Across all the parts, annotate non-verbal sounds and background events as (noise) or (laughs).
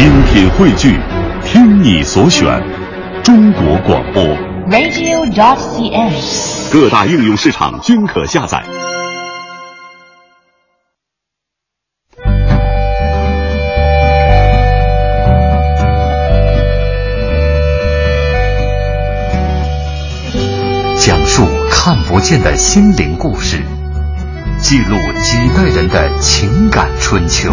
精品汇聚，听你所选，中国广播。radio.cn。各大应用市场均可下载。讲述看不见的心灵故事，记录几代人的情感春秋。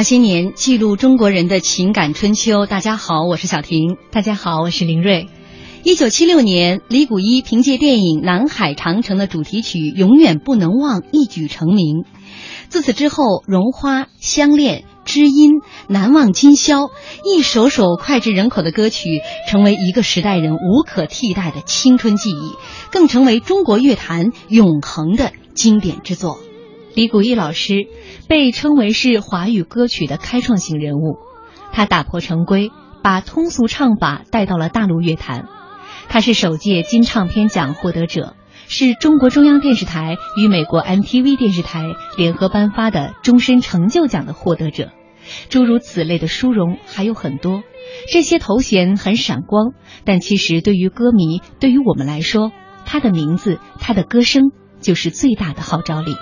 那些年，记录中国人的情感春秋。大家好，我是小婷。大家好，我是林瑞。一九七六年，李谷一凭借电影《南海长城》的主题曲《永远不能忘》一举成名。自此之后，《绒花》《相恋》《知音》《难忘今宵》一首首脍炙人口的歌曲，成为一个时代人无可替代的青春记忆，更成为中国乐坛永恒的经典之作。李谷一老师被称为是华语歌曲的开创性人物，他打破常规，把通俗唱法带到了大陆乐坛。他是首届金唱片奖获得者，是中国中央电视台与美国 MTV 电视台联合颁发的终身成就奖的获得者。诸如此类的殊荣还有很多，这些头衔很闪光，但其实对于歌迷，对于我们来说，他的名字，他的歌声就是最大的号召力。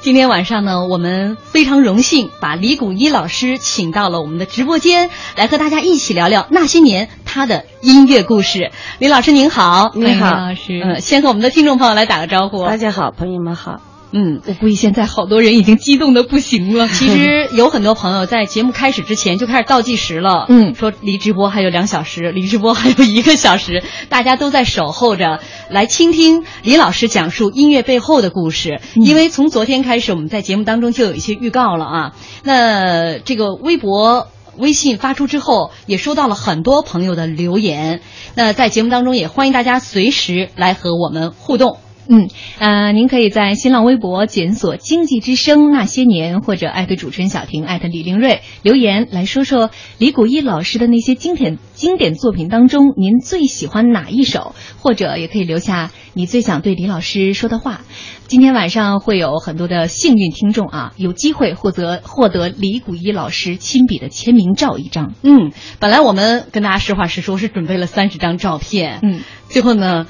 今天晚上呢，我们非常荣幸把李谷一老师请到了我们的直播间，来和大家一起聊聊那些年他的音乐故事。李老师您好，欢迎李老师。嗯，先和我们的听众朋友来打个招呼。大家好，朋友们好。嗯，我估计现在好多人已经激动的不行了。其实有很多朋友在节目开始之前就开始倒计时了，嗯，说离直播还有两小时，离直播还有一个小时，大家都在守候着来倾听李老师讲述音乐背后的故事。嗯、因为从昨天开始，我们在节目当中就有一些预告了啊。那这个微博。微信发出之后，也收到了很多朋友的留言。那在节目当中，也欢迎大家随时来和我们互动。嗯，呃，您可以在新浪微博检索“经济之声那些年”或者艾特主持人小婷、艾特李玲瑞留言来说说李谷一老师的那些经典经典作品当中，您最喜欢哪一首？或者也可以留下你最想对李老师说的话。今天晚上会有很多的幸运听众啊，有机会获得获得李谷一老师亲笔的签名照一张。嗯，本来我们跟大家实话实说，是准备了三十张照片。嗯，最后呢，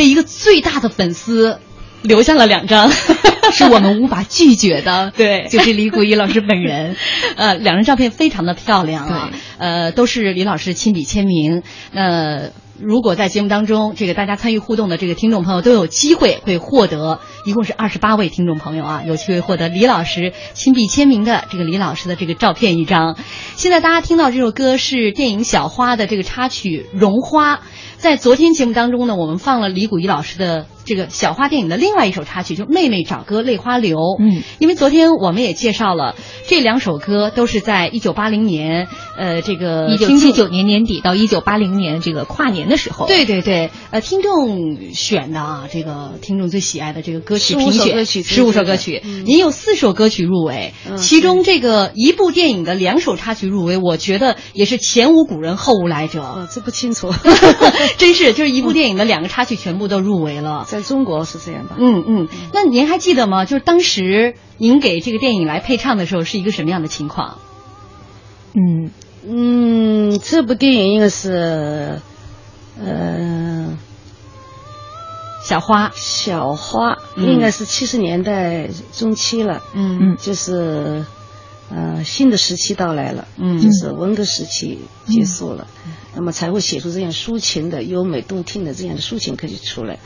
被一个最大的粉丝留下了两张，(laughs) 是我们无法拒绝的。对，就是李谷一老师本人。(laughs) 呃，两张照片非常的漂亮啊，呃，都是李老师亲笔签名。呃。如果在节目当中，这个大家参与互动的这个听众朋友都有机会会获得，一共是二十八位听众朋友啊，有机会获得李老师亲笔签名的这个李老师的这个照片一张。现在大家听到这首歌是电影《小花》的这个插曲《绒花》。在昨天节目当中呢，我们放了李谷一老师的这个小花电影的另外一首插曲，就是《妹妹找哥泪花流》。嗯，因为昨天我们也介绍了这两首歌，都是在一九八零年，呃，这个一九七九年年底到一九八零年这个跨年的时候。对对对，呃，听众选的啊，这个听众最喜爱的这个歌曲评选歌曲十五首歌曲，嗯您有四首歌曲入围，嗯其中这个一部电影的两首插曲入围，我觉得也是前无古人后无来者。哦，这不清楚，(laughs) (laughs) 真是，就是一部电影的两个插曲全部都入围了。在中国是这样吧？嗯嗯，那您还记得吗？就是当时您给这个电影来配唱的时候是一个什么样的情况？嗯。嗯，这部电影应该是，呃，小花，小花，嗯。应该是七十年代中期了，嗯。嗯。就是，呃，新的时期到来了，嗯。就是文革时期结束了，那么才会写出这样抒情的、优美动听的这样的抒情歌曲出来。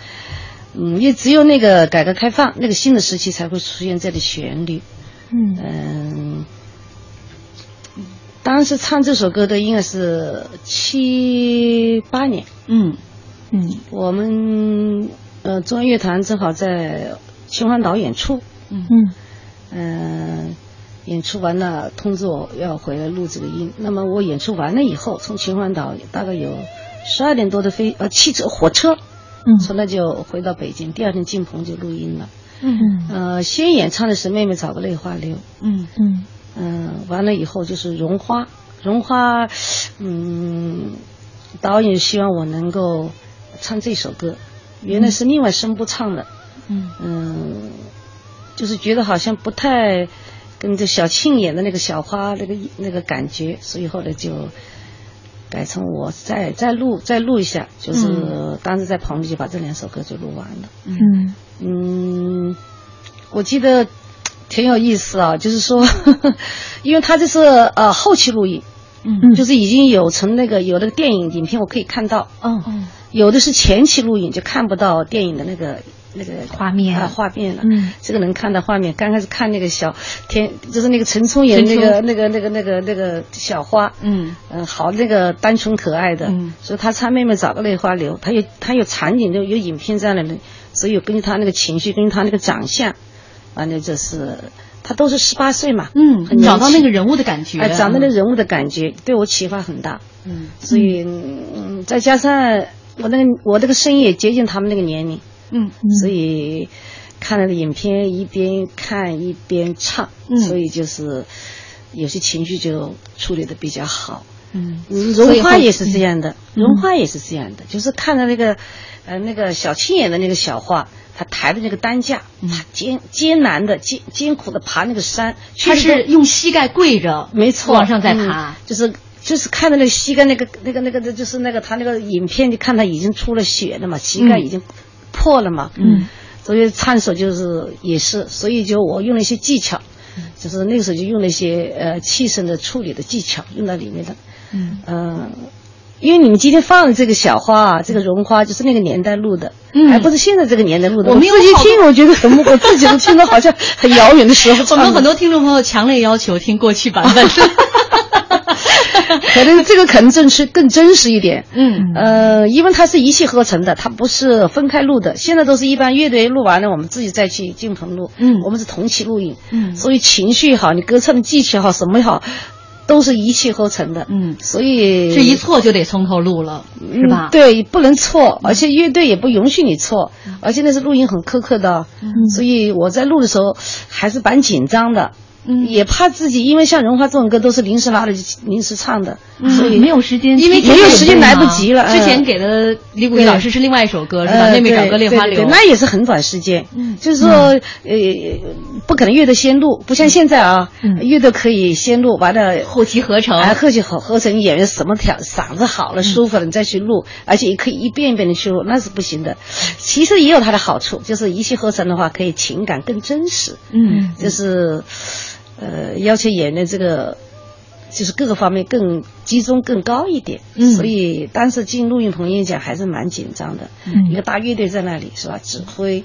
嗯，也只有那个改革开放那个新的时期才会出现这样的旋律。嗯。嗯，当时唱这首歌的应该是七八年，嗯。嗯我们呃中央乐团正好在秦皇岛演出，嗯。嗯嗯、演出完了通知我要回来录这个音。那么我演出完了以后，从秦皇岛大概有十二点多的飞呃汽车火车，嗯。从那就回到北京，第二天进棚就录音了。嗯。呃，先演唱的是《妹妹找个泪花流》。嗯嗯。嗯，完了以后就是绒花，绒花，嗯，导演希望我能够唱这首歌，原来是另外声部唱的，嗯。嗯，就是觉得好像不太跟这小庆演的那个小花那个那个感觉，所以后来就改成我再再录再录一下，就是当时在棚里就把这两首歌就录完了。嗯。嗯，我记得挺有意思啊，就是说，(laughs) 因为他这是呃后期录音，嗯。就是已经有成那个有那个电影影片我可以看到，哦。有的是前期录影就看不到电影的那个那个画面。啊画面了，嗯。这个能看到画面。刚开始看那个小天，就是那个陈冲演的那个那个那个那个那个小花，嗯。嗯，好那个单纯可爱的，嗯。所以他唱妹妹找个泪花流，他有他有场景，有有影片在那里，所以有根据他那个情绪，根据他那个长相，完了就是他都是十八岁嘛，嗯很，找到那个人物的感觉，哎，找到那人物的感觉对我启发很大，嗯。所以嗯，再加上我那个我那个声音也接近他们那个年龄，嗯。所以看了影片一边看一边唱，嗯。所以就是有些情绪就处理的比较好。嗯。嗯，所以后绒花也是这样的，绒花也是这样的，就是看到那个，呃，那个小青演的那个小花，他抬的那个担架，她艰艰难的艰艰苦的爬那个山，他是用膝盖跪着，没错，往上在嗯爬，就是就是看到那个膝盖那个那个那个的，就是那个他那个影片，就看他已经出了血了嘛，膝盖已经破了嘛，嗯，所以探索就是也是，所以就我用了一些技巧，就是那个时候就用了一些呃气声的处理的技巧用到里面的，嗯嗯。因为你们今天放的这个小花啊，这个绒花就是那个年代录的，嗯还不是现在这个年代录的。我们自己听，我觉得很，我自己都听得好像很遥远的时候 (laughs) 我。们很多听众朋友强烈要求听过去版本。(laughs) (laughs) (laughs) 可能这个可能真是更真实一点。嗯呃，因为它是一气呵成的，它不是分开录的。现在都是一般乐队录完了，我们自己再去进棚录。嗯我们是同期录音。嗯所以情绪也好，你歌唱的技巧也好，什么也好，都是一气呵成的。嗯，所以这一错就得从头录了，是吧？嗯，对，不能错，而且乐队也不允许你错，而且那是录音很苛刻的，嗯所以我在录的时候还是蛮紧张的。嗯也怕自己，因为像《绒花》这种歌都是临时拉的、临时唱的，所以没有时间，因为没有时间来不及了之嗯前给的李谷一老师是另外一首歌，是吧？呃妹妹找对个泪花流那也是很短时间。嗯就是说，呃，不可能乐队先录，不像现在啊，嗯乐队可以先录完了。后期合成。哎，后期合合成演员什么条嗓子好了、舒服了，你再去录，而且也可以一遍一遍的去录，那是不行的。其实也有它的好处，就是一气呵成的话，可以情感更真实。嗯就是，呃，要求演员这个就是各个方面更集中更高一点。嗯所以当时进录音棚演讲还是蛮紧张的，嗯一个大乐队在那里是吧？指挥，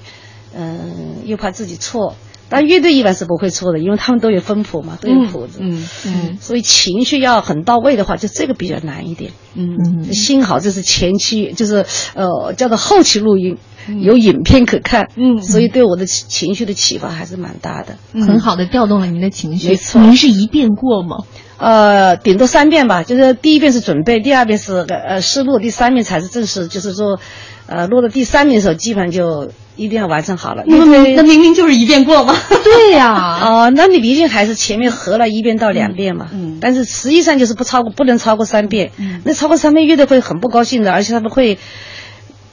嗯、又怕自己错。但乐队一般是不会错的，因为他们都有分谱嘛，都有谱子。嗯嗯所以情绪要很到位的话，就这个比较难一点。嗯嗯幸好这是前期，就是呃叫做后期录音，有影片可看，嗯所以对我的情情绪的启发还是蛮大的。很好的调动了您的情绪。没错您是一遍过吗？呃，顶多三遍吧，就是第一遍是准备，第二遍是呃思路，第三遍才是正式，就是说，呃，录到第三遍的时候，基本上就一定要完成好了。那因为那明明就是一遍过嘛。对呀、哦、(laughs) 那你毕竟还是前面合了一遍到两遍嘛，嗯嗯但是实际上就是不超过，不能超过三遍，嗯那超过三遍乐队会很不高兴的，而且他们会，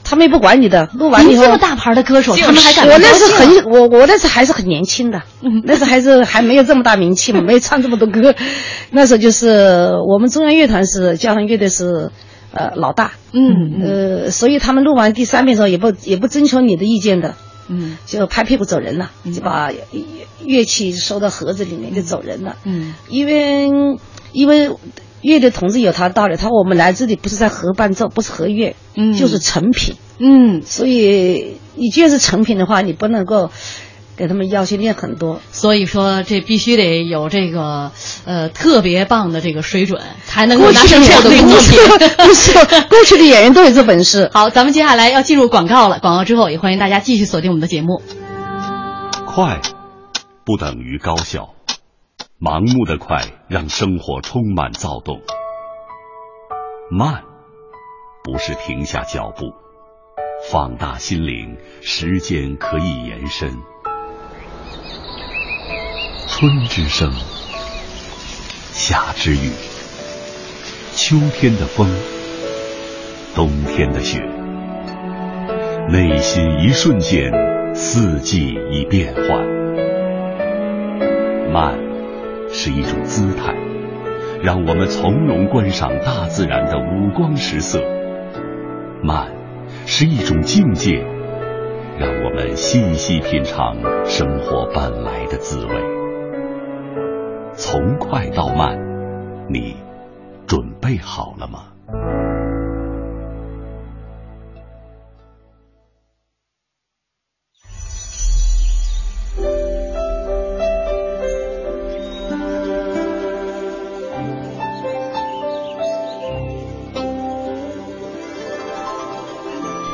他们也不管你的，录完以后您这么大牌的歌手，他们还敢我那时不高兴啊很我我那时还是很年轻的，那时还是还没有这么大名气嘛，(laughs) 没有唱这么多歌。那时候就是我们中央乐团是交响乐队是呃老大，嗯呃，所以他们录完第三遍的时候也不也不征求你的意见的，嗯。就拍屁股走人了，就把乐器收到盒子里面就走人了。嗯。因为因为乐队同志有他的道理，他说我们来这里不是在合伴奏，不是合乐，嗯就是成品。嗯，所以你既然是成品的话，你不能够给他们要求练很多。所以说这必须得有这个呃特别棒的这个水准，才能够拿上这样的演作品。不是过去的演员都有这本事。(laughs) 好，咱们接下来要进入广告了。广告之后，也欢迎大家继续锁定我们的节目。快不等于高效，盲目的快让生活充满躁动。慢不是停下脚步，放大心灵，时间可以延伸。春之声，夏之雨，秋天的风，冬天的雪，内心一瞬间，四季已变换。慢是一种姿态，让我们从容观赏大自然的五光十色；慢是一种境界，让我们细细品尝生活本来的滋味。从快到慢，你准备好了吗？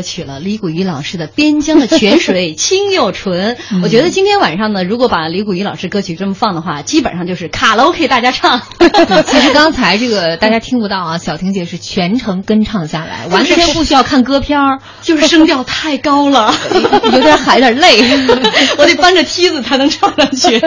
歌曲了，李谷一老师的《边疆的泉水 (laughs) 清又纯》。我觉得今天晚上呢，如果把李谷一老师歌曲这么放的话，基本上就是卡拉 OK 大家唱。(laughs) 其实刚才这个大家听不到啊，(laughs) 小婷姐是全程跟唱下来，完全不需要看歌片儿，就是声调太高了，有点喊有点累，我得搬着梯子才能唱上去。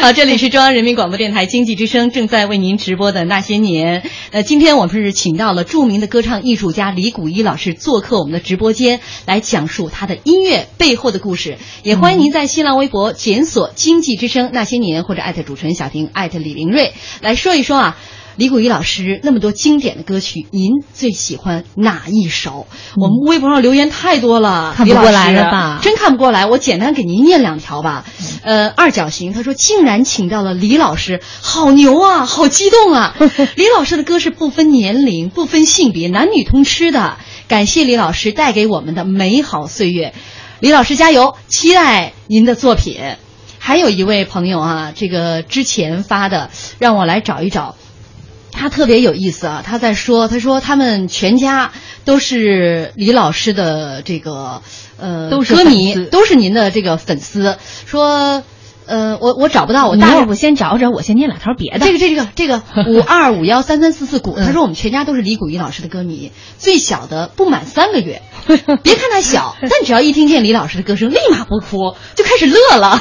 好，这里是中央人民广播电台经济之声正在为您直播的那些年。呃，今天我们是请到了著名的歌唱艺术家李谷一老师做客我们的直播间，来讲述他的音乐背后的故事。也欢迎您在新浪微博检索“经济之声那些年”或者艾特主持人小婷艾特李玲瑞来说一说啊。李谷一老师那么多经典的歌曲，您最喜欢哪一首？我们微博上留言太多了，看不过来了吧真看不过来，我简单给您念两条吧。呃，二角形他说竟然请到了李老师，好牛啊，好激动啊！(laughs) 李老师的歌是不分年龄、不分性别、男女通吃的。感谢李老师带给我们的美好岁月，李老师加油！期待您的作品。还有一位朋友啊，这个之前发的，让我来找一找。他特别有意思啊，他在说，他说他们全家都是李老师的这个呃都是歌迷，都是您的这个粉丝。说，呃，我我找不到，我大概你要不先找找，我先念两条别的。这个这个这个五二五幺三三四四谷，他说我们全家都是李谷一老师的歌迷，最小的不满三个月。(laughs) 别看他小，但只要一听见李老师的歌声，立马不哭，就开始乐了，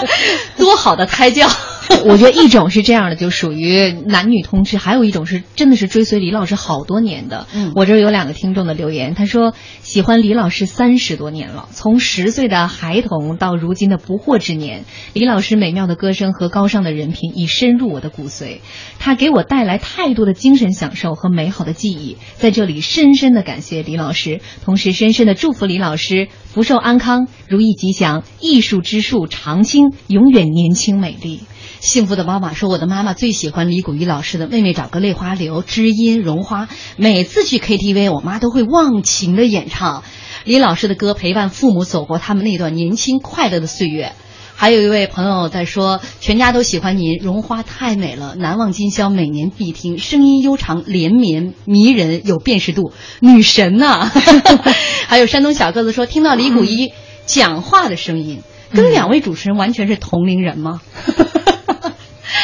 (laughs) 多好的胎教！(laughs) 我觉得一种是这样的，就属于男女通吃；还有一种是真的是追随李老师好多年的。嗯我这儿有两个听众的留言，他说喜欢李老师三十多年了，从十岁的孩童到如今的不惑之年，李老师美妙的歌声和高尚的人品已深入我的骨髓，他给我带来太多的精神享受和美好的记忆。在这里深深的感谢李老师，同时深深的祝福李老师福寿安康、如意吉祥、艺术之树常青，永远年轻美丽。幸福的妈妈说：“我的妈妈最喜欢李谷一老师的《妹妹找个泪花流》《知音》《绒花》，每次去 KTV，我妈都会忘情的演唱。李老师的歌陪伴父母走过他们那段年轻快乐的岁月。”还有一位朋友在说，全家都喜欢您，《绒花》太美了，难忘今宵，每年必听，声音悠长连绵迷人，有辨识度，女神呐、(laughs) 还有山东小个子说，听到李谷一讲话的声音，跟两位主持人完全是同龄人吗？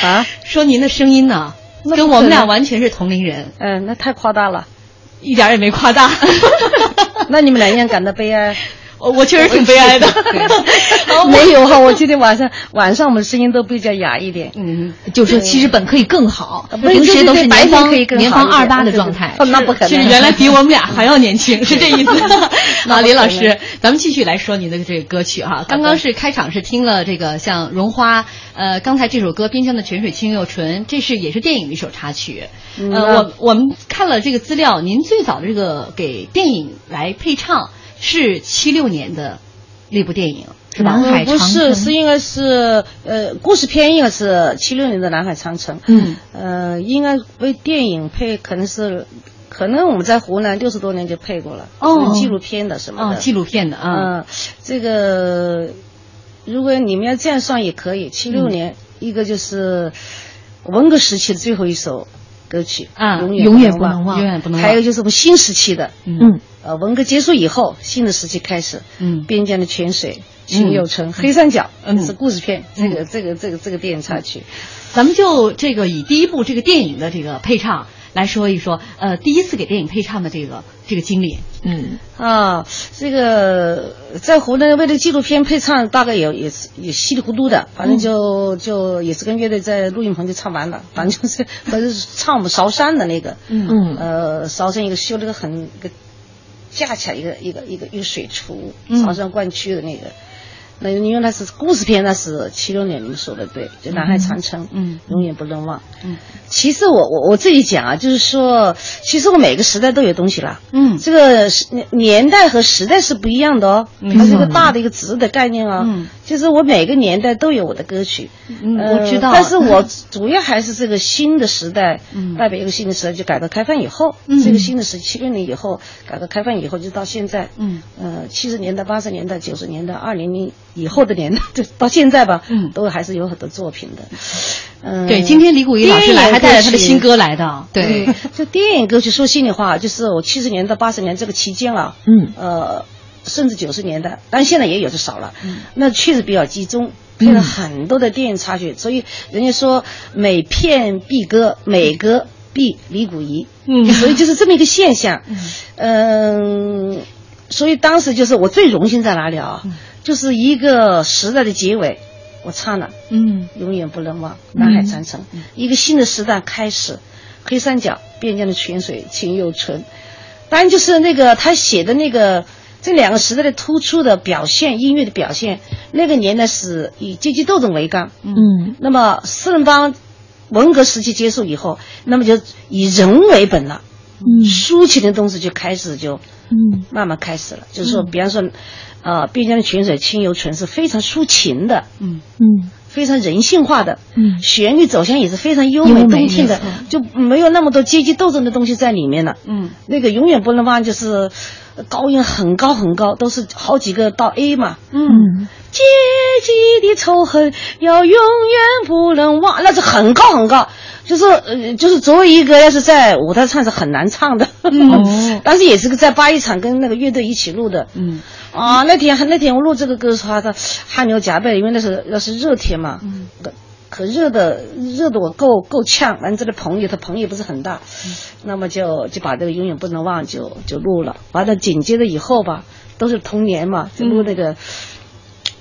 啊，说您的声音呢，跟我们俩完全是同龄人，嗯、那太夸大了。一点也没夸大。(laughs) 那你们俩应该感到悲哀。我我确实挺悲哀的。好 (laughs) 没有哈，我今天晚上晚上我们声音都比较哑一点。嗯，就说其实本可以更好，不是平时都是白年方年方二八的状态。哦那不可 (laughs) 能。其实原来比我们俩还要年轻，是这意思。(laughs) 好，李老那师，咱们继续来说您的这个歌曲哈。刚刚是开场是听了这个像《绒花》，呃，刚才这首歌《边疆的泉水清又纯》，这是也是电影的一首插曲。嗯呃，我我们看了这个资料，您最早的这个给电影来配唱是七六年的那部电影是吧？南海不长城是，是应该是呃，故事片应该是七六年的《南海长城》。嗯，呃，应该为电影配，可能是，可能我们在湖南六十多年就配过了。哦是纪录片的什么哦，纪录片的啊。嗯，这个如果你们要这样算也可以。七六年，一个就是文革时期的最后一首歌曲啊永永远不能忘永远不能忘。还有就是我们新时期的，嗯，呃，文革结束以后，新的时期开始，嗯边疆的泉水清又成，黑三角，嗯。是故事片，这个这个这个这个电影插曲。咱们就这个以第一部这个电影的这个配唱来说一说，呃，第一次给电影配唱的这个这个经历。嗯，啊，这个在湖南为了纪录片配唱，大概也也是也稀里糊涂的，反正就、就也是跟乐队在录音棚就唱完了，反正就是反正是唱我们韶山的那个，嗯。嗯呃，韶山一个修了个很一个架起来一个一个一个一个水橱，韶山灌区的那个。那因为那是故事片，那是七六年你们说的对，就南海长城，嗯永远不能忘。嗯，其实我我我自己讲啊，就是说，其实我每个时代都有东西啦。嗯这个是年年代和时代是不一样的哦，它是一个大的一个值的概念啊。嗯，就是我每个年代都有我的歌曲。嗯呃我知道。但是我 (laughs) 主要还是这个新的时代，嗯。代表一个新的时代，就改革开放以后，嗯。这个新的时七六年以后，改革开放以后就到现在，嗯，呃，七十年代、八十年代、九十年代、二零零以后的年代，就到现在吧，嗯。都还是有很多作品的。嗯，对，今天李谷一老师来还带着他的新歌。来的，对。嗯，就电影歌曲，说心里话，就是我七十年到、八十年这个期间啊，嗯。呃，甚至九十年代，但现在也有的少了，嗯。那确实比较集中，配了很多的电影插曲，所以人家说每片必歌，每歌必李谷一，嗯。(laughs) 所以就是这么一个现象，嗯，所以当时就是我最荣幸在哪里啊，就是一个时代的结尾，我唱了。嗯。永远不能忘南海长城，一个新的时代开始。黑三角边疆的泉水情又纯，当然就是那个他写的那个这两个时代的突出的表现，音乐的表现。那个年代是以阶级斗争为纲，嗯那么四人帮文革时期结束以后，那么就以人为本了，嗯抒情的东西就开始就嗯慢慢开始了。就是说，比方说，呃，边疆的泉水清幽纯是非常抒情的，嗯嗯非常人性化的，嗯。旋律走向也是非常优美动听的，就没有那么多阶级斗争的东西在里面了。嗯。那个永远不能忘，就是呃高音很高很高，都是好几个到 A 嘛。嗯。阶级的仇恨要永远不能忘，那是很高很高，就是呃，就是作为一个要是在舞台唱是很难唱的，(laughs) 哦但是也是个在八一厂跟那个乐队一起录的，嗯。啊，那天那天我录这个歌的时候，他汗流浃背，因为那是那是热天嘛，嗯。可可热的热的我够够呛，完这个棚里，他棚也不是很大，嗯那么就就把这个永远不能忘就就录了，完了紧接着以后吧，都是童年嘛，就录那个。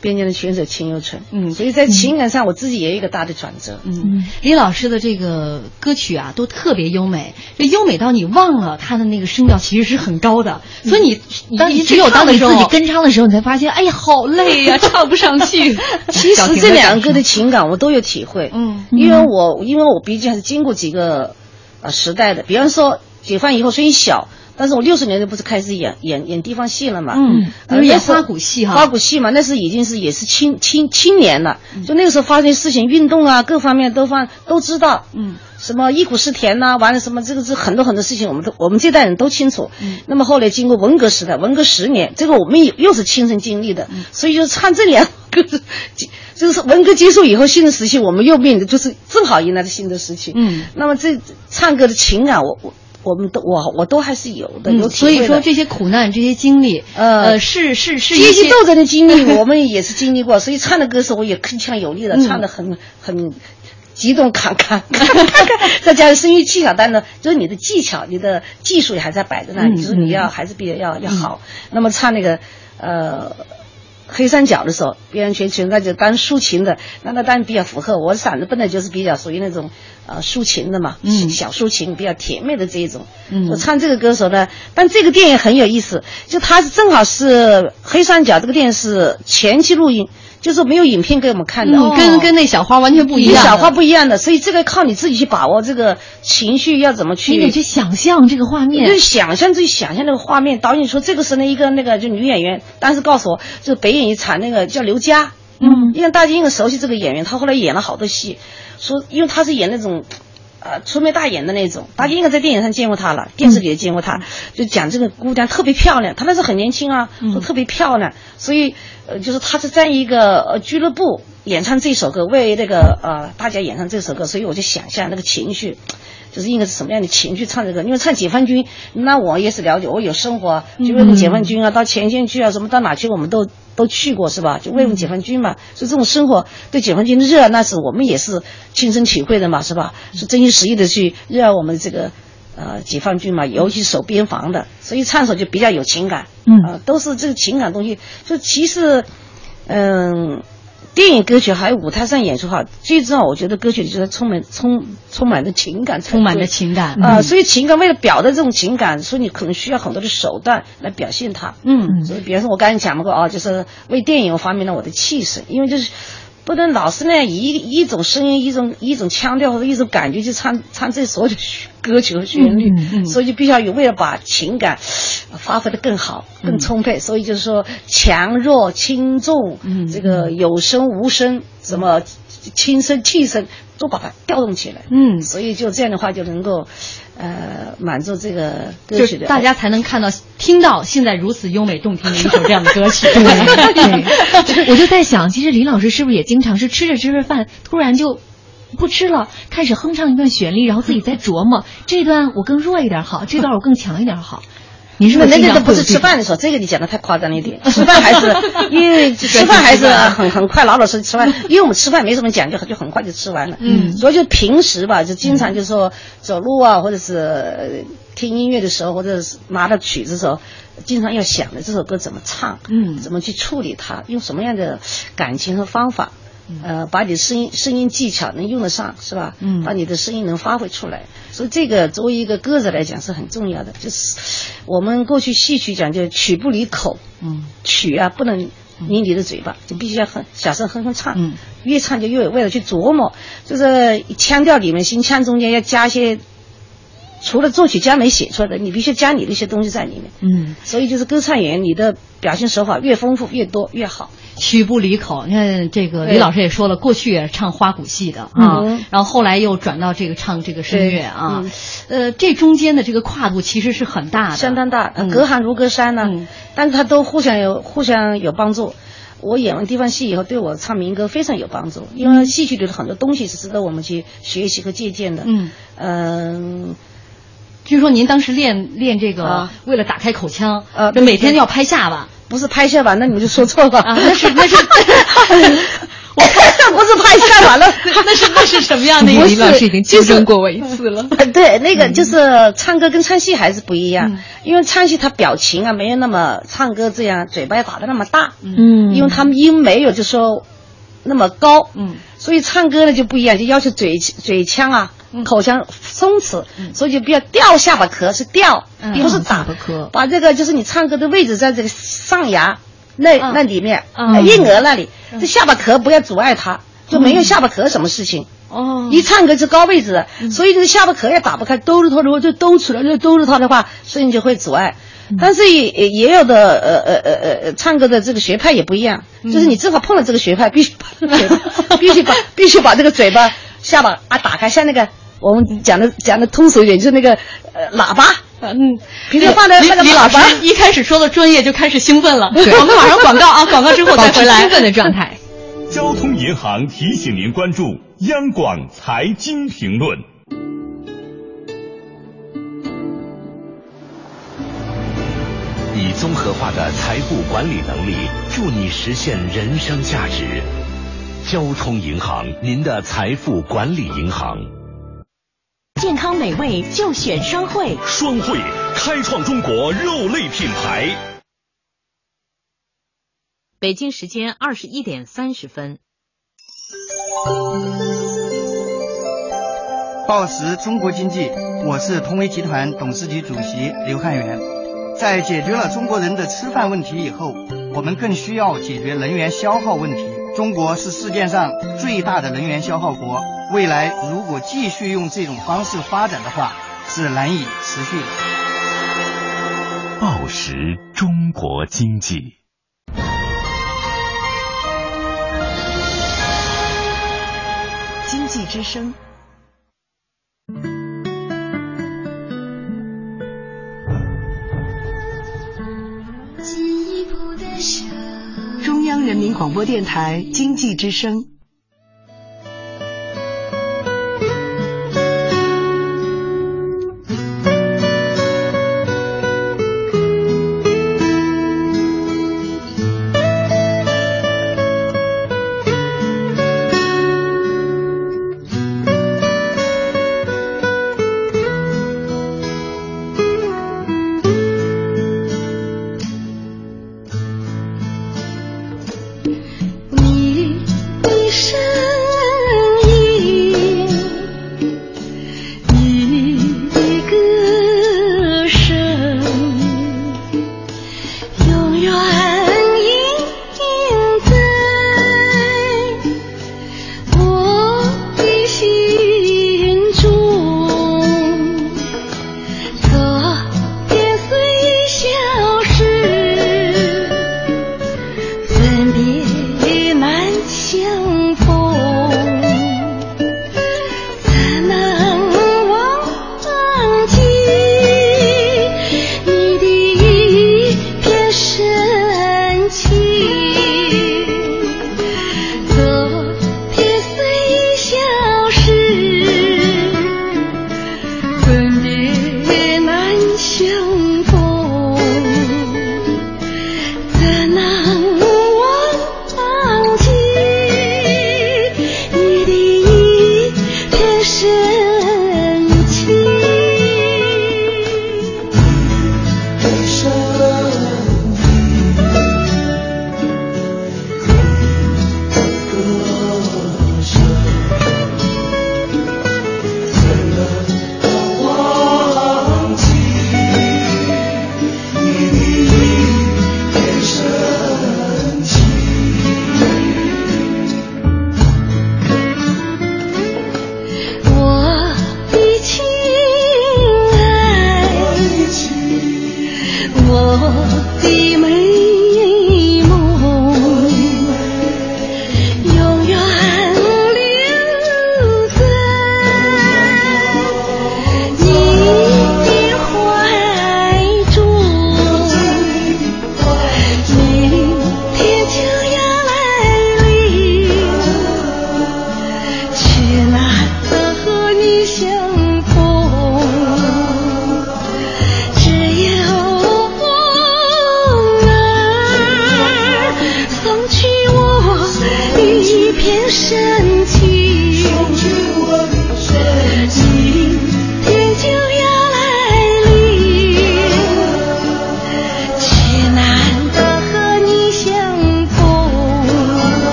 边疆的学者秦又纯，嗯。所以在情感上我自己也有一个大的转折，嗯，李老师的这个歌曲啊，都特别优美，这优美到你忘了他的那个声调其实是很高的，所以你你当你只有当你自己跟唱的时候，你才发现，哎呀，好累呀、(laughs) 唱不上去。其实这两个感受的情感我都有体会，嗯。因为我因为我毕竟还是经过几个呃时代的，比方说解放以后声音小，但是我六十年代不是开始演演演地方戏了嘛，嗯。呃演花鼓戏哈。花鼓戏嘛，那是已经是也是青青青年了，嗯就那个时候发生事情、运动啊，各方面都方都知道，嗯。什么忆苦思甜呐、完了什么这个是很多很多事情，我们都我们这代人都清楚。嗯。那么后来经过文革时代，文革十年，这个我们也又是亲身经历的，嗯。所以就唱这两个，就是文革结束以后新的时期，我们又面临就是正好迎来了新的时期。嗯。那么这唱歌的情感，我我我们都我我都还是有的，有嗯，所体会的。以说这些苦难、这些经历，呃呃，是是是阶级斗争的经历，(laughs) 我们也是经历过，所以唱的歌时候我也铿锵有力的，嗯唱的很很激动侃侃，再加上声音技巧，当然就是你的技巧、你的技术也还在摆在那里，嗯就是你要还是比较要要好。那么唱那个呃。黑三角的时候，边缘泉那就当抒情的，那那当然比较符合我的嗓子本来就是比较属于那种呃抒情的嘛，嗯小抒情比较甜美的这一种。嗯我唱这个歌手呢，但这个电影很有意思，就它是正好是黑三角这个电影是前期录音，就是没有影片给我们看的，嗯，跟跟那小花完全不一样，跟小花不一样的，所以这个靠你自己去把握这个情绪要怎么去。你得去想象这个画面你就。想象自己想象那个画面，导演说这个是那一个那个就女演员，当时告诉我，就是北影一场那个叫刘佳，嗯因为大家应该熟悉这个演员，她后来演了好多戏，说因为她是演那种。呃，粗眉大眼的那种，大家应该在电影上见过她了，电视里也见过她。就讲这个姑娘特别漂亮，她那时候很年轻啊，说特别漂亮，所以呃，就是她是在一个呃俱乐部演唱这首歌，为那个呃大家演唱这首歌，所以我就想象那个情绪，就是应该是什么样的情绪唱这个。因为唱解放军，那我也是了解，我有生活，就慰问解放军啊，到前线去啊，什么到哪去我们都都去过是吧？就慰问解放军嘛，所以这种生活对解放军的热爱，那是我们也是亲身体会的嘛，是吧？是真心实意的去热爱我们这个。呃，解放军嘛，尤其是守边防的，所以唱首就比较有情感，嗯呃，都是这个情感东西。就其实，嗯，电影歌曲还有舞台上演出哈，最重要我觉得歌曲里就是充满充充满着情感，充满着情感啊、嗯所以情感为了表达这种情感，所以你可能需要很多的手段来表现它。嗯所以比如说我刚才讲过啊，就是为电影我发明了我的气势，因为就是。不能老是那样一一种声音、一种一种腔调或者一种感觉去唱唱这所有的歌曲和旋律，嗯嗯嗯。所以就必须要有为了把情感呃发挥的更好、更充沛，所以就是说强弱轻重，嗯这个有声无声，什么轻声气声都把它调动起来，嗯所以就这样的话就能够呃满足这个歌就曲的大家才能看到、听到现在如此优美动听的一首这样的歌曲。(laughs) 对，(laughs) 我就在想，其实李老师是不是也经常是吃着吃着饭，突然就不吃了，开始哼唱一段旋律，然后自己在琢磨这段我更弱一点好，这段我更强一点好。您是不是经那那个不是吃饭的时候，这个你讲的太夸张了一点。(laughs) 吃饭还是 (laughs) 因为吃饭还是很很快，老老实实吃饭，因为我们吃饭没什么讲究，就很快就吃完了。嗯所以就平时吧，就经常就是说走路啊，或者是呃听音乐的时候，或者是拿着曲子的时候，经常要想的这首歌怎么唱，嗯怎么去处理它，用什么样的感情和方法。呃，把你的声音声音技巧能用得上，是吧？嗯把你的声音能发挥出来，所以这个作为一个歌者来讲是很重要的。就是我们过去戏曲讲究曲不离口，嗯曲啊不能离你的嘴巴，你必须要哼小声哼哼唱，嗯越唱就越为了，去琢磨，就是腔调里面新腔中间要加一些，除了作曲家没写出来的，你必须加你的一些东西在里面。嗯，所以就是歌唱演员，你的表现手法越丰富越多越好。曲不离口。你看这个李老师也说了，过去也是唱花鼓戏的啊，嗯。然后后来又转到这个唱这个声乐啊。对，呃，这中间的这个跨度其实是很大的，相当大，嗯。隔行如隔山呢、嗯。但是它都互相有互相有帮助。我演完地方戏以后，对我唱民歌非常有帮助，因为戏曲里的很多东西是值得我们去学习和借鉴的。嗯。嗯。据说您当时练练这个啊，为了打开口腔，呃这每天要拍下巴不是拍下巴，那你们就说错了。啊，那是那是。(laughs) 我看不是拍下完了，(laughs) 那是那是什么样的李老师已经纠正过我一次了。(laughs) 对，那个就是唱歌跟唱戏还是不一样，因为唱戏他表情啊没有那么唱歌这样嘴巴要打的那么大，嗯。因为他们音没有就说那么高，嗯，所以唱歌呢就不一样，就要求嘴嘴腔啊、口腔松弛，所以就不要掉下巴壳，是掉，嗯。不是打。下巴壳。把这个就是你唱歌的位置在这个上牙那、嗯。那里面，硬额那里，这下巴壳不要阻碍它，就没有下巴壳什么事情。哦。一唱歌是高位置的，所以这个下巴壳也打不开，兜着它，如果就兜出来，就兜着它的话，声音就会阻碍。但是也也也有的呃呃呃呃呃唱歌的这个学派也不一样，就是你正好碰了这个学派，必须把这个嘴巴，(laughs) 必须把必须把这个嘴巴下巴啊打开，像那个我们讲的讲的通俗一点，就是那个呃喇叭，嗯，平时放的李那个李老师喇叭。一开始说的专业就开始兴奋了，我们马上广告啊，广告之后 (laughs) 再回来。兴奋的状态。交通银行提醒您关注央广财经评论。以综合化的财富管理能力，助你实现人生价值。交通银行，您的财富管理银行。健康美味就选双汇。双汇开创中国肉类品牌。北京时间二十一点三十分。报时中国经济，我是通威集团董事局主席刘汉元。在解决了中国人的吃饭问题以后，我们更需要解决能源消耗问题。中国是世界上最大的能源消耗国，未来如果继续用这种方式发展的话，是难以持续的。报时中国经济。经济之声。中央人民广播电台经济之声。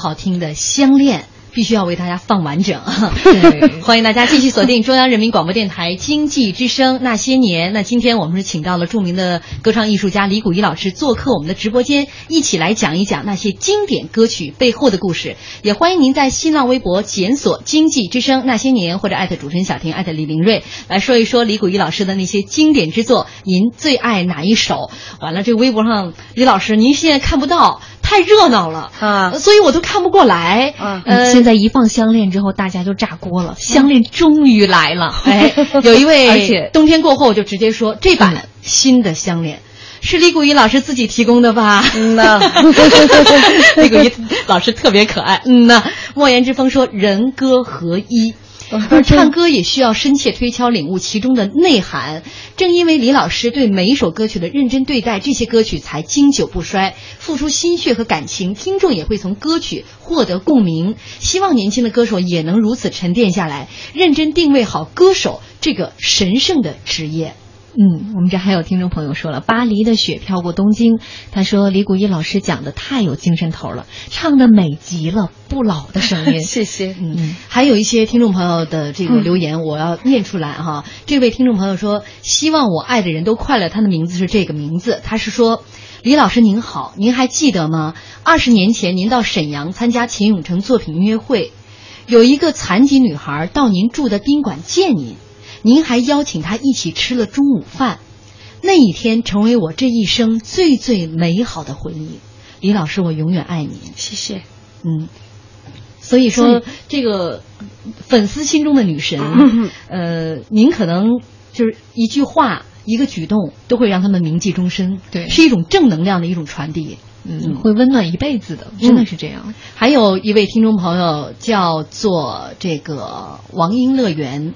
好听的《相恋》。必须要为大家放完整，(laughs) 欢迎大家继续锁定中央人民广播电台经济之声那些年。那今天我们是请到了著名的歌唱艺术家李谷一老师做客我们的直播间，一起来讲一讲那些经典歌曲背后的故事。也欢迎您在新浪微博检索“经济之声那些年”或者艾特主持人小婷、艾特李林瑞来说一说李谷一老师的那些经典之作，您最爱哪一首？完了，这个微博上李老师您现在看不到。太热闹了啊，所以我都看不过来。嗯，呃，现在一放相恋之后，大家就炸锅了。相恋终于来了，(laughs) 哎，(laughs) 有一位，而且冬天过后就直接说这版新的相恋。是李谷一老师自己提供的吧？嗯呐，(laughs) 李谷一老师特别可爱。嗯呐，莫言之风说人歌合一。(laughs) 而唱 (laughs) 歌也需要深切推敲、领悟其中的内涵。正因为李老师对每一首歌曲的认真对待，这些歌曲才经久不衰，付出心血和感情，听众也会从歌曲获得共鸣。希望年轻的歌手也能如此沉淀下来，认真定位好歌手这个神圣的职业。嗯，我们这还有听众朋友说了，巴黎的雪飘过东京。他说李谷一老师讲的太有精神头了，唱的美极了，不老的声音。(laughs) 谢谢。嗯，还有一些听众朋友的这个留言，我要念出来哈。嗯、这位听众朋友说，希望我爱的人都快乐。他的名字是这个名字，他是说，李老师您好，您还记得吗？二十年前您到沈阳参加秦永成作品音乐会，有一个残疾女孩到您住的宾馆见您。您还邀请他一起吃了中午饭，那一天成为我这一生最最美好的回忆。李老师，我永远爱您。谢谢。嗯，所以说这个粉丝心中的女神，呃，您可能就是一句话、一个举动，都会让他们铭记终身。对，是一种正能量的一种传递。嗯，会温暖一辈子的，真的是这样。还有一位听众朋友叫做这个王英乐园，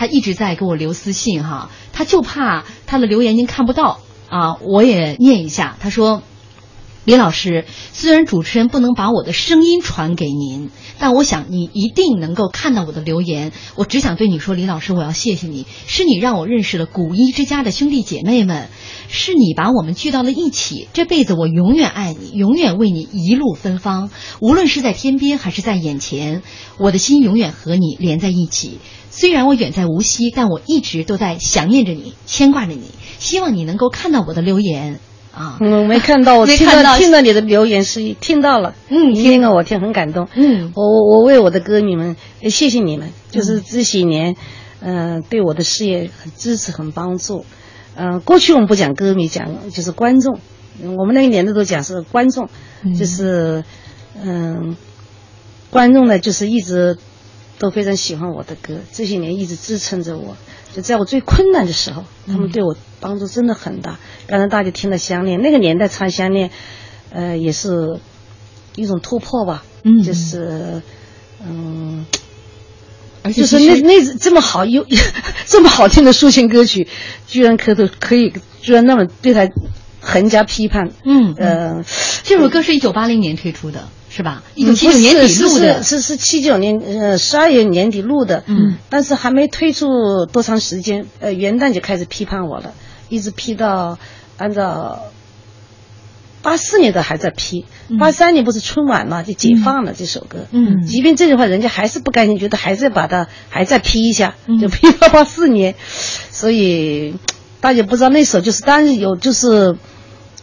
他一直在给我留私信哈，他就怕他的留言您看不到啊，我也念一下，他说。李老师，虽然主持人不能把我的声音传给您，但我想你一定能够看到我的留言。我只想对你说，李老师，我要谢谢你，是你让我认识了古一之家的兄弟姐妹们，是你把我们聚到了一起。这辈子我永远爱你，永远为你一路芬芳。无论是在天边还是在眼前，我的心永远和你连在一起。虽然我远在无锡，但我一直都在想念着你，牵挂着你。希望你能够看到我的留言。啊，嗯，没看到，我听到听到你的留言是听到了，嗯，听了我听很感动，嗯，我我我为我的歌迷们，谢谢你们，就是这些年，嗯，对我的事业很支持很帮助，嗯，过去我们不讲歌迷，讲就是观众，我们那个年代都讲是观众，就是嗯，观众呢就是一直都非常喜欢我的歌，这些年一直支撑着我。就在我最困难的时候，他们对我帮助真的很大。刚才大家听了《相恋》，那个年代唱《相恋》，呃，也是一种突破吧。嗯，就是嗯，而且就是那那这么好又 (laughs) 这么好听的抒情歌曲，居然可都可以，居然那么对他横加批判。嗯，呃，这首歌是一九八零年推出的。是吧？一九七九年底录的，是是七九年呃十二月年底录的，嗯，但是还没推出多长时间，呃元旦就开始批判我了，一直批到按照八四年的还在批，八三年不是春晚嘛就解放了这首歌，嗯，即便这句话人家还是不甘心，觉得还是要把它还在批一下，就批到八四年，所以大家不知道那时候就是当然有就是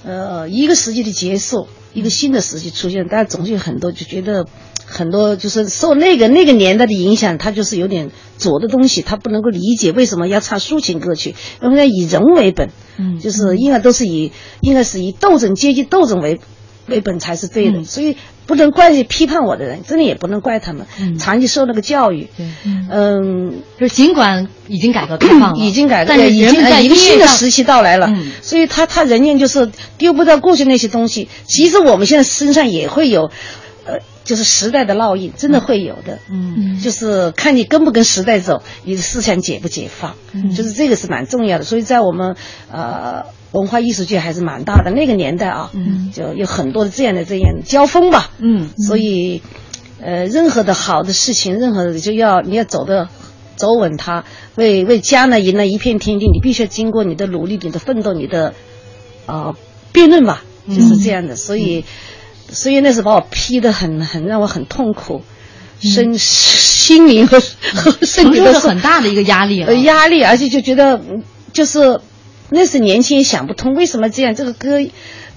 呃一个时期的结束。一个新的时期出现，但总是有很多就觉得很多就是受那个那个年代的影响，他就是有点左的东西，他不能够理解为什么要唱抒情歌曲，因为以人为本，嗯，就是应该都是以应该是以斗争阶级斗争为为本才是对的，所以不能怪批判我的人，真的也不能怪他们，长期受那个教育，对，嗯，就是尽管已经改革开放了，(clears throat) 已经改革，但是已经一个新的时期到来了，所以他他人家就是丢不掉过去那些东西，其实我们现在身上也会有，呃，就是时代的烙印，真的会有的，嗯，就是看你跟不跟时代走，你的思想解不解放，就是这个是蛮重要的，所以在我们呃。文化艺术界还是蛮大的，那个年代啊，嗯，就有很多的这样的这样交锋吧，嗯，所以，呃，任何的好的事情，任何的就要你要走的走稳它，为为将来赢来一片天地，你必须要经过你的努力、你的奋斗、你的啊辩论吧，就是这样的。所以，所以那时候把我批的很很让我很痛苦，身心灵和和身体都是很大的一个压力，呃，压力，而且就觉得就是。那是年轻人想不通为什么这样，这个歌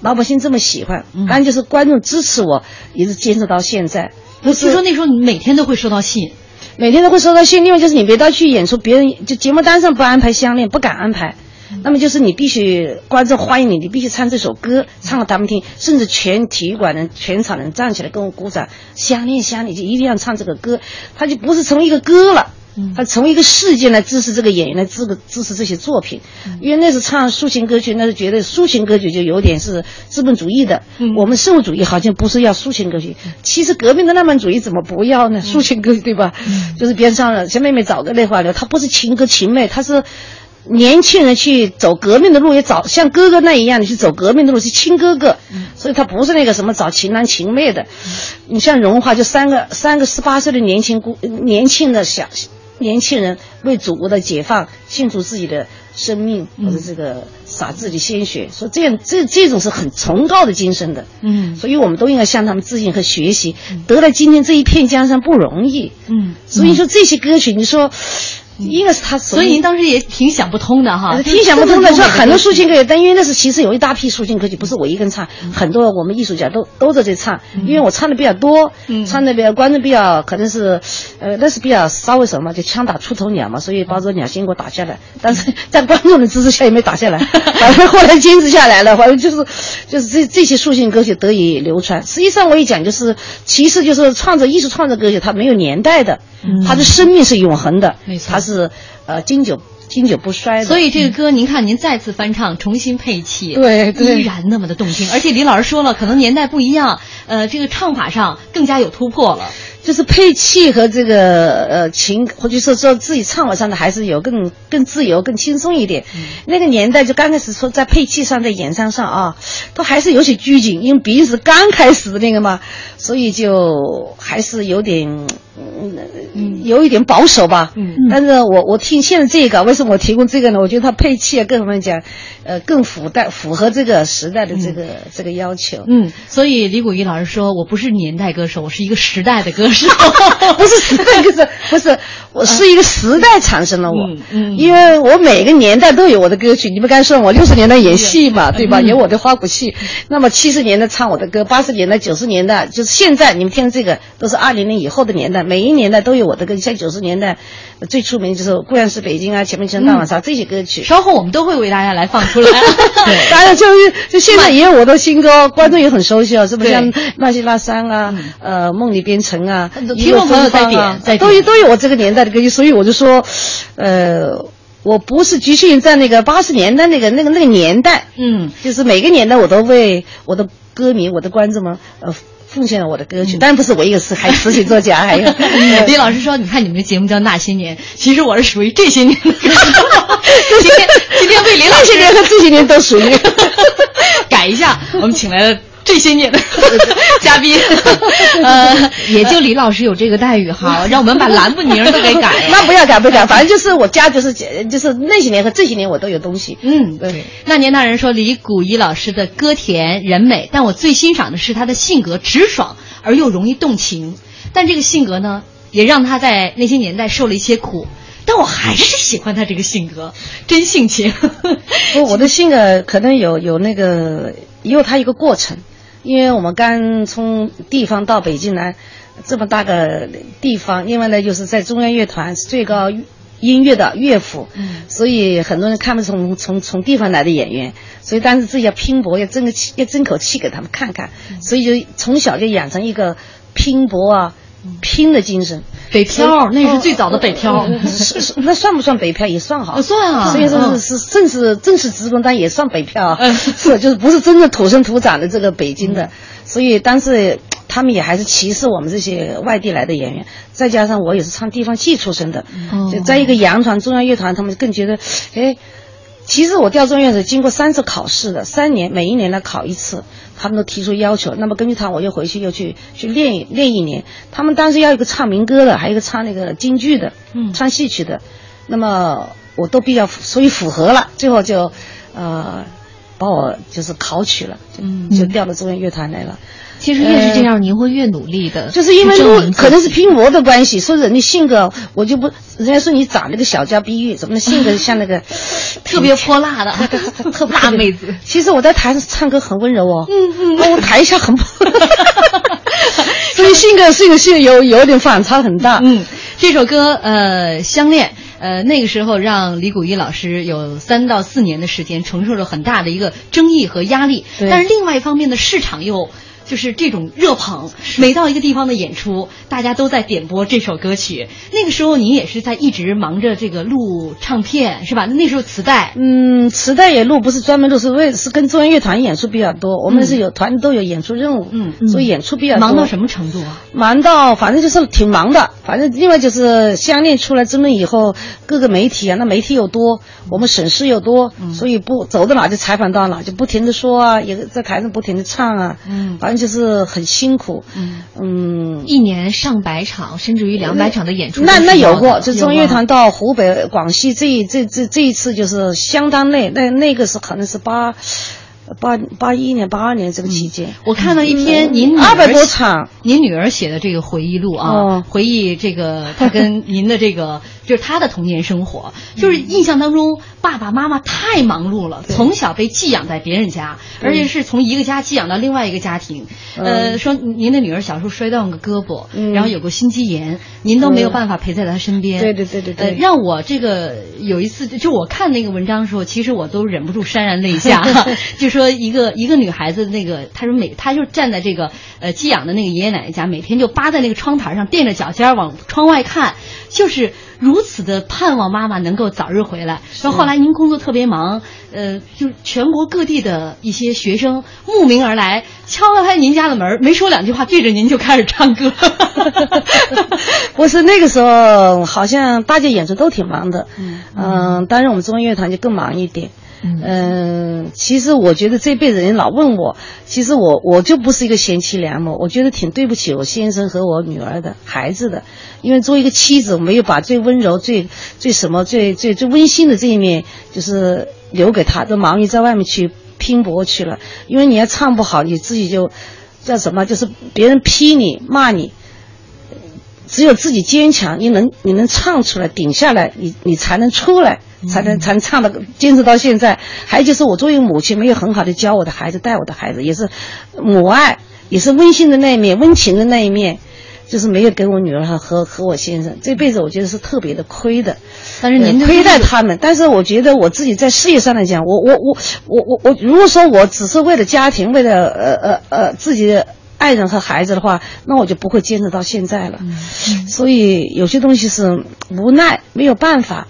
老百姓这么喜欢，当然就是观众支持我，一直坚持到现在。不是说那时候你每天都会收到信，每天都会收到信。另外就是你别到去演出，别人就节目单上不安排相恋，不敢安排。那么就是你必须观众欢迎你，你必须唱这首歌，唱给他们听，甚至全体育馆人、全场人站起来跟我鼓掌，相恋相恋就一定要唱这个歌，他就不是成为一个歌了。他成为一个事件来支持这个演员，来支个支持这些作品，因为那是唱抒情歌曲，那是觉得抒情歌曲就有点是资本主义的。我们社会主义好像不是要抒情歌曲，其实革命的浪漫主义怎么不要呢？抒情歌曲对吧？就是边上了，小妹妹找个那话的，他不是情歌情妹，他是年轻人去走革命的路，也找像哥哥那一样的去走革命的路，是亲哥哥，所以他不是那个什么找情男情妹的。你像荣华，就三个三个十八岁的年轻姑，年轻的小。年轻人为祖国的解放献出自己的生命或者这个洒自己的鲜血，说这样这这种是很崇高的精神的，嗯，所以我们都应该向他们致敬和学习，得了今天这一片江山不容易，嗯，所以说这些歌曲，你说。应该是他，所以您当时也挺想不通的哈，挺想不通的。说很多抒情歌曲，但因为那是其实有一大批抒情歌曲，不是我一个人唱，很多我们艺术家都都在这唱。因为我唱的比较多，唱的比较观众比较可能是，呃，那是比较稍微什么，就枪打出头鸟嘛，所以把这鸟先给我打下来。但是在观众的支持下也没打下来，(laughs) 反正后来坚持下来了。反正就是，就是这这些抒情歌曲得以流传。实际上我一讲就是，其实就是创作艺术创作歌曲，它没有年代的，它的生命是永恒的，它是。是呃，经久经久不衰的。所以这个歌，您看您再次翻唱，重新配器，对对依然那么的动听。而且李老师说了，可能年代不一样，呃，这个唱法上更加有突破了。就是配器和这个呃情，或者是说自己唱法上的还是有更更自由、更轻松一点。那个年代就刚开始说在配器上、在演唱上啊，都还是有些拘谨，因为毕竟是刚开始的那个嘛，所以就还是有点。嗯，有一点保守吧。嗯，但是我我听现在这个，为什么我提供这个呢？我觉得它配器啊，各方面讲，呃，更符代符合这个时代的这个、这个要求。嗯，所以李谷一老师说，我不是年代歌手，我是一个时代的歌手，(laughs) 不是时代歌手，(laughs) 不是，我是一个时代产生了我。嗯，因为我每个年代都有我的歌曲。你们刚才说我六十年代演戏嘛，对吧？演我的花鼓戏。那么七十年代唱我的歌，八十年代、九十年代，就是现在你们听的这个，都是二零零以后的年代。每一年代都有我的歌，像九十年代最出名就是《固然是北京》啊，《前面前大晚上》这些歌曲。稍后我们都会为大家来放出来。(laughs) (laughs) 对，当然就是就现在也有我的新歌，观众也很熟悉啊，是不是？像《那些拉山》啊，呃，《梦里边城》啊，听众朋友在点，在都有都有我这个年代的歌曲，所以我就说，呃，我不是局限于在那个八十年代那个那个那个年代，嗯，就是每个年代我都为我的歌迷、我的观众们，呃。奉献了我的歌曲，当然不是我一个词，还词曲作家，(laughs) 还有李老师说：“你看你们的节目叫那些年，其实我是属于这些年的。(laughs) 今天今天为李老师那些年和这些年都属于 (laughs) 改一下，我们请来了。”这些年的 (laughs) 嘉宾，(laughs) 呃，也就李老师有这个待遇哈，让我们把栏目名都给改了。(laughs) 那不要改，不改，反正就是我家就是就是那些年和这些年我都有东西。嗯，对。那年大人说李谷一老师的歌甜人美，但我最欣赏的是他的性格直爽而又容易动情。但这个性格呢，也让他在那些年代受了一些苦。但我还是喜欢他这个性格，真性情。不，我的性格可能有有那个，也有他一个过程。因为我们刚从地方到北京来，这么大个地方，另外呢，就是在中央乐团是最高音乐的乐府，嗯，所以很多人看不从从从地方来的演员，所以但是自己要拼搏，要争个气，要争口气给他们看看，所以就从小就养成一个拼搏啊。拼的精神，北漂那是最早的北漂，是是那算不算北漂？也算哈，算啊。所以说是是正式正式职工，但也算北漂，是就是不是真正土生土长的这个北京的，所以但是他们也还是歧视我们这些外地来的演员。再加上我也是唱地方戏出身的，就在一个洋团中央乐团，他们更觉得，哎，其实我调中央是经过三次考试的，三年每一年来考一次。他们都提出要求，那么根据他，我又回去又去去练练一年。他们当时要一个唱民歌的，还有一个唱那个京剧的，嗯，唱戏曲的，那么我都比较所以符合了，最后就，呃，把我就是考取了，嗯，就调到中央乐团来了。其实越是这样，您会越努力的。就是因为路可能是拼搏的关系，说人的性格，我就不，人家说你长那个小家碧玉，怎么性格像那个 (laughs) 特别泼辣的 (laughs) 特辣妹子。其实我在台上唱歌很温柔哦，嗯嗯，我台下很，(laughs) 所以性格性格性有有点反差很大。嗯，这首歌呃《相恋》呃那个时候让李谷一老师有三到四年的时间承受着很大的一个争议和压力，但是另外一方面的市场又。就是这种热捧，每到一个地方的演出，大家都在点播这首歌曲。那个时候，您也是在一直忙着这个录唱片，是吧？那时候磁带，嗯，磁带也录，不是专门录，是为是跟中央乐团演出比较多。我们是有团都有演出任务，嗯，所以演出比较多。忙到什么程度啊？忙到反正就是挺忙的。反正另外就是相恋出来之后以后，各个媒体啊，那媒体又多，我们省市又多，所以不走到哪就采访到哪，就不停的说啊，也在台上不停的唱啊，嗯，反正。就是很辛苦，嗯嗯，一年上百场，甚至于两百场的演出。那那有过，就中乐团到湖北、广西这一这这这一次就是相当累。那那个是可能是八八八一年、八二年这个期间。我看到一篇您二百多场，您女儿写的这个回忆录啊，回忆这个她跟您的这个。就是他的童年生活，就是印象当中，爸爸妈妈太忙碌了，从小被寄养在别人家，而且是从一个家寄养到另外一个家庭。呃，说您的女儿小时候摔断个胳膊，然后有过心肌炎，您都没有办法陪在她身边。对对对对对。让我这个有一次，就我看那个文章的时候，其实我都忍不住潸然泪下。(laughs) 就说一个一个女孩子，那个她说每她就站在这个呃寄养的那个爷爷奶奶家，每天就扒在那个窗台上，垫着脚尖往窗外看，就是。如此的盼望妈妈能够早日回来。然后后来您工作特别忙，呃，就全国各地的一些学生慕名而来，敲了开您家的门，没说两句话，对着您就开始唱歌。(laughs) (laughs) 不是那个时候，好像大家演出都挺忙的，嗯，当然我们中央乐团就更忙一点。嗯，其实我觉得这辈子人老问我，其实我我就不是一个贤妻良母，我觉得挺对不起我先生和我女儿的孩子的，因为作为一个妻子，我没有把最温柔、最最什么、最最最温馨的这一面，就是留给他，都忙于在外面去拼搏去了。因为你要唱不好，你自己就叫什么，就是别人批你骂你。只有自己坚强，你能你能唱出来，顶下来，你你才能出来，才能才能唱的坚持到现在。还有就是我作为母亲，没有很好的教我的孩子，带我的孩子，也是母爱，也是温馨的那一面，温情的那一面，就是没有给我女儿和和和我先生。这辈子我觉得是特别的亏的，但是您亏待他们。但是我觉得我自己在事业上来讲，我我我我我我，如果说我只是为了家庭，为了呃呃呃自己的。爱人和孩子的话，那我就不会坚持到现在了。所以有些东西是无奈，没有办法。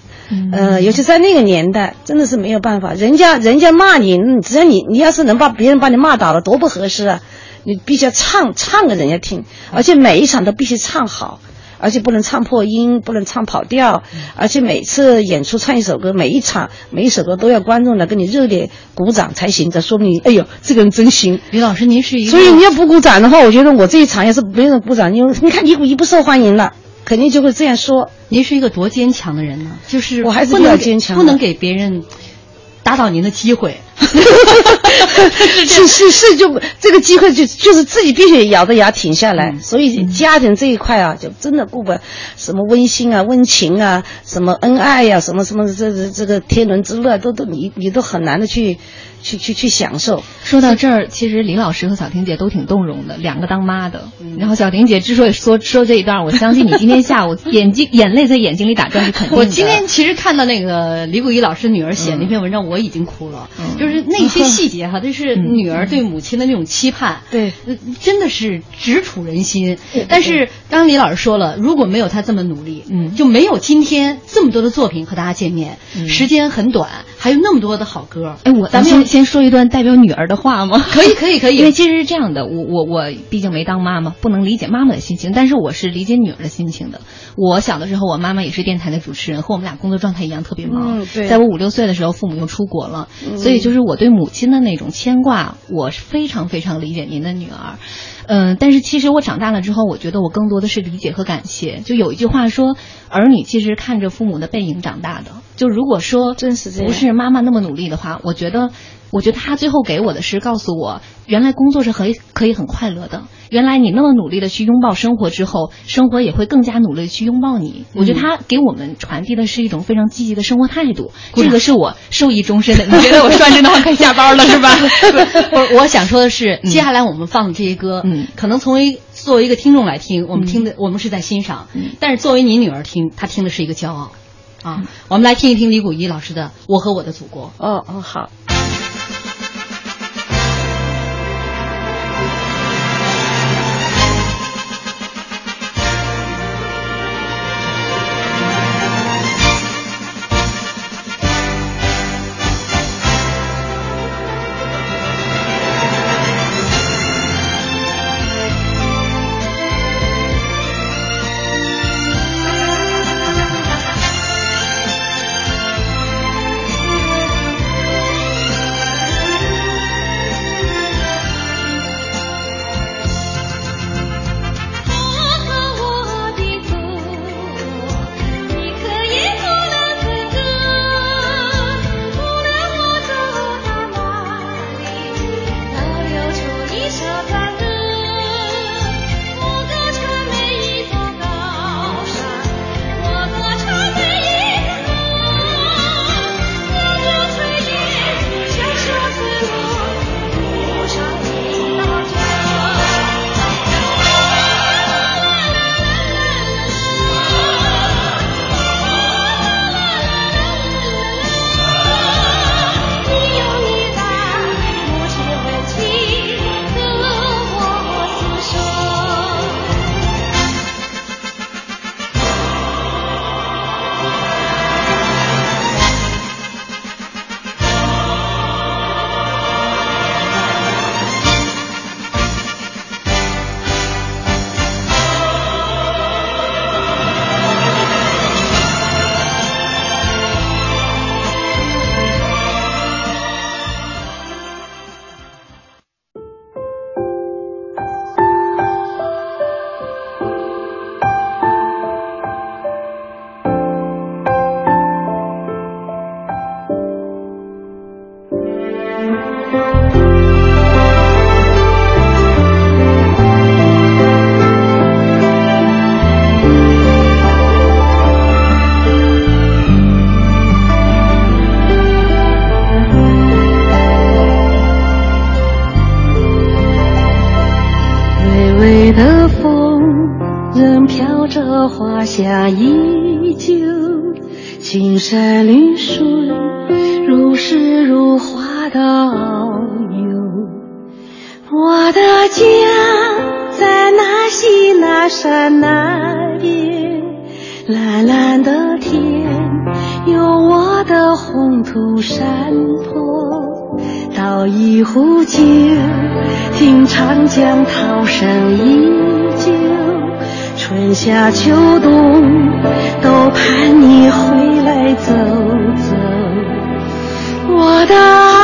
呃，尤其在那个年代，真的是没有办法。人家人家骂你，只要你你要是能把别人把你骂倒了，多不合适啊！你必须要唱唱给人家听，而且每一场都必须唱好。而且不能唱破音，不能唱跑调，而且每次演出唱一首歌，每一场每一首歌都要观众来给你热烈鼓掌才行，这说明哎呦这个人真行。李老师，您是一个，所以你要不鼓掌的话，我觉得我这一场要是没人鼓掌，因为你看你一不受欢迎了，肯定就会这样说。您是一个多坚强的人呢？就是我还是比较坚强，不能给别人打倒您的机会。是 (laughs) 是是，就这个机会就就是自己必须咬着牙挺下来。所以家庭这一块啊，就真的顾不什么温馨啊、温情啊、什么恩爱呀、什么什么这这这个天伦之乐，都都你你都很难的去。去去去享受。说到这儿，其实李老师和小婷姐都挺动容的，两个当妈的。然后小婷姐之所以说说这一段，我相信你今天下午 (laughs) 眼睛眼泪在眼睛里打转是肯定的。我今天其实看到那个李谷一老师女儿写那篇文章，我已经哭了。就是那些 (laughs) 细节哈，就是女儿对母亲的那种期盼。对，真的是直触人心。但是刚刚李老师说了，如果没有他这么努力，嗯，就没有今天这么多的作品和大家见面。时间很短，还有那么多的好歌。哎，我咱们。先先说一段代表女儿的话吗？(laughs) 可以，可以，可以。因为其实是这样的，我我我毕竟没当妈妈，不能理解妈妈的心情，但是我是理解女儿的心情的。我小的时候，我妈妈也是电台的主持人，和我们俩工作状态一样，特别忙。嗯，对。在我五六岁的时候，父母又出国了，所以就是我对母亲的那种牵挂，我是非常非常理解您的女儿。嗯，但是其实我长大了之后，我觉得我更多的是理解和感谢。就有一句话说，儿女其实看着父母的背影长大的。就如果说真是不是妈妈那么努力的话，我觉得。我觉得他最后给我的是告诉我，原来工作是可以可以很快乐的。原来你那么努力的去拥抱生活之后，生活也会更加努力的去拥抱你。我觉得他给我们传递的是一种非常积极的生活态度，(laughs) 这个 (laughs) 是我受益终身的。(laughs) 你觉得我说完这段话可以下班了是吧？我我想说的是，接下来我们放的这些歌，嗯，可能从为作为一个听众来听，我们听的我们是在欣赏，但是作为你女儿听，她听的是一个骄傲。啊，我们来听一听李谷一老师的《我和我的祖国》。哦哦，好。花香依旧，青山绿水如诗如画的遨游。我的家在那西那山那边，蓝蓝的天有我的红土山坡，倒一壶酒，听长江涛声依旧，春夏秋冬都盼你回来走走，我的爱。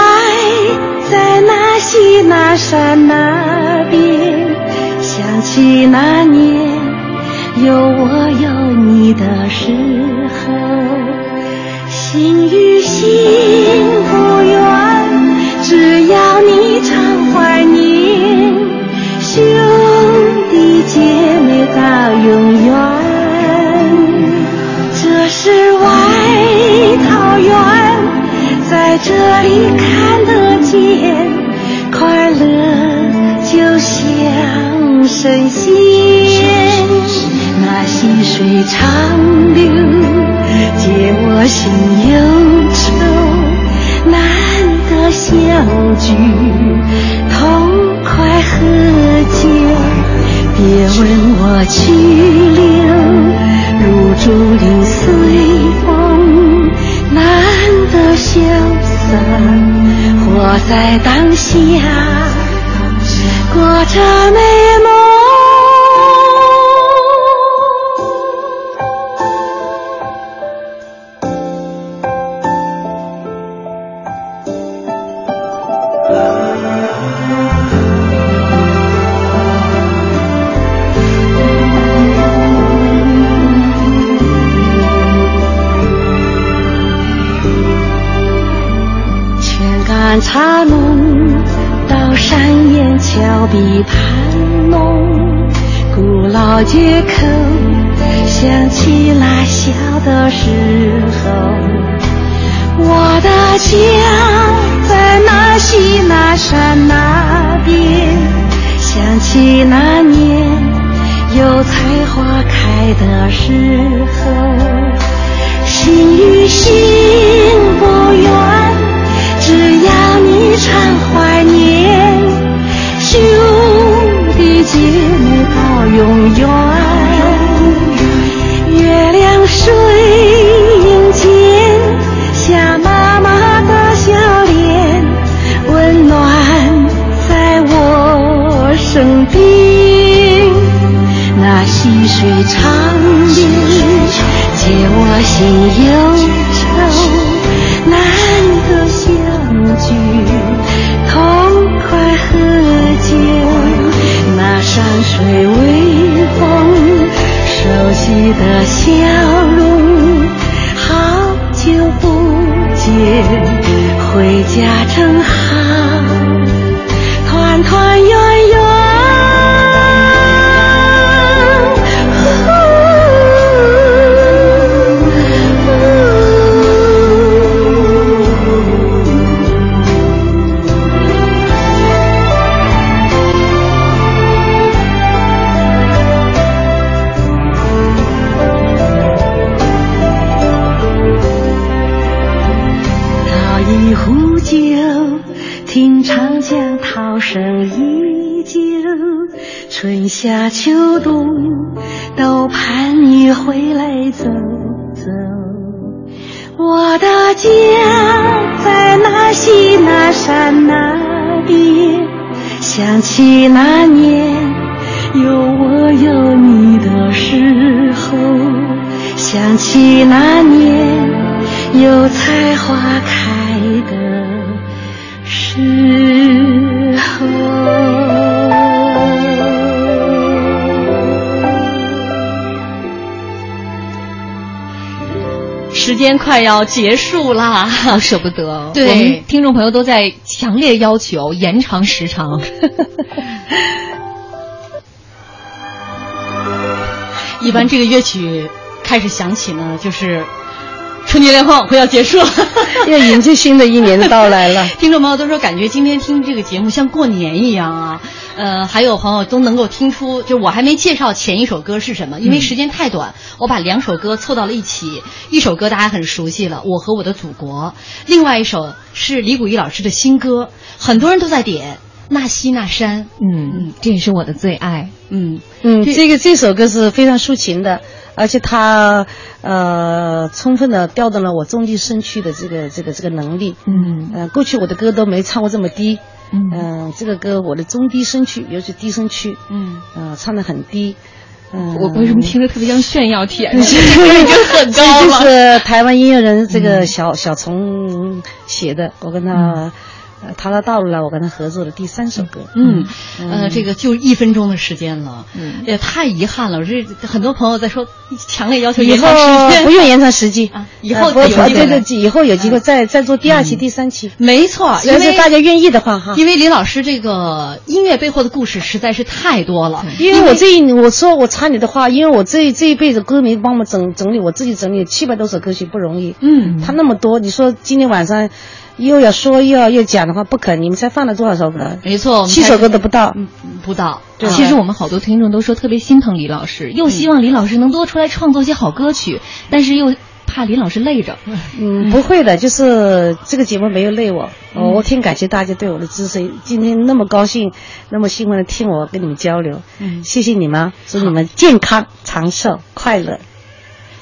在那西那山那边，想起那年有我有你的时候，心与心不远，只要你常怀念，弟姐妹到永远。这是外桃源，在这里看得见，快乐就像神仙。那细水长流，解我心忧愁，难得相聚，痛快喝。别问我去留，如竹林随风，难得潇洒，活在当下，过着美梦。古老街口，想起那小的时候，我的家在那西那山那边，想起那年有菜花开的时候，心与心不远。只要你常怀念，我心忧愁，难得相聚，痛快喝酒。那山水微风，熟悉的笑容，好久不见，回家正好，团团圆圆。家在那西那山那边，想起那年有我有你的时候，想起那年有菜花快要结束啦，好舍不得。对我们听众朋友都在强烈要求延长时长。(laughs) 一般这个乐曲开始响起呢，就是春节联欢晚会要结束了，(laughs) (laughs) 要迎接新的一年的到来了。听众朋友都说，感觉今天听这个节目像过年一样啊。呃，还有朋友都能够听出，就我还没介绍前一首歌是什么，因为时间太短，我把两首歌凑到了一起。一首歌大家很熟悉了，《我和我的祖国》，另外一首是李谷一老师的新歌，很多人都在点《那西那山》。嗯嗯，这也是我的最爱。嗯嗯，这个这首歌是非常抒情的，而且它呃充分的调动了我中低声区的这个这个这个能力。嗯呃，过去我的歌都没唱过这么低。嗯、这个歌我的中低声区，尤其低声区，嗯呃，唱的很低。嗯，我为什么听着特别像炫耀帖？(laughs) 这个已经很高了。这是台湾音乐人这个小小虫写的，我跟他。呃，他的道路了，我跟他合作的第三首歌。嗯，呃，这个就一分钟的时间了，嗯，也太遗憾了。这很多朋友在说，强烈要求延长时间，不用延长时间啊。以后有机会，以后有机会再再做第二期、第三期。没错，因为大家愿意的话哈。因为李老师这个音乐背后的故事实在是太多了。因为我这一，我说我插你的话，因为我这这一辈子歌迷帮我整整理，我自己整理七百多首歌曲不容易。嗯，他那么多，你说今天晚上。又要说又要又讲的话，不可能。你们才放了多少首歌？没错，七首歌都不到，嗯，不到。对，其实我们好多听众都说特别心疼李老师，又希望李老师能多出来创作些好歌曲，但是又怕李老师累着。嗯，不会的，就是这个节目没有累我，嗯、我挺感谢大家对我的支持。今天那么高兴，那么兴奋的听我跟你们交流，嗯，谢谢你们，祝你们健康长寿快乐。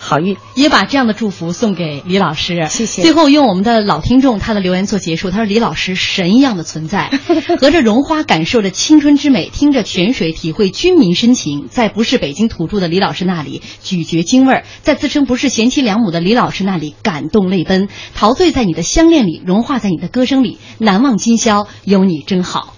好运，也把这样的祝福送给李老师。谢谢。最后用我们的老听众他的留言做结束。他说：“李老师神一样的存在，(laughs) 和着绒花感受着青春之美，听着泉水体会军民深情，在不是北京土著的李老师那里咀嚼京味儿，在自称不是贤妻良母的李老师那里感动泪奔，陶醉在你的香恋里，融化在你的歌声里，难忘今宵，有你真好。”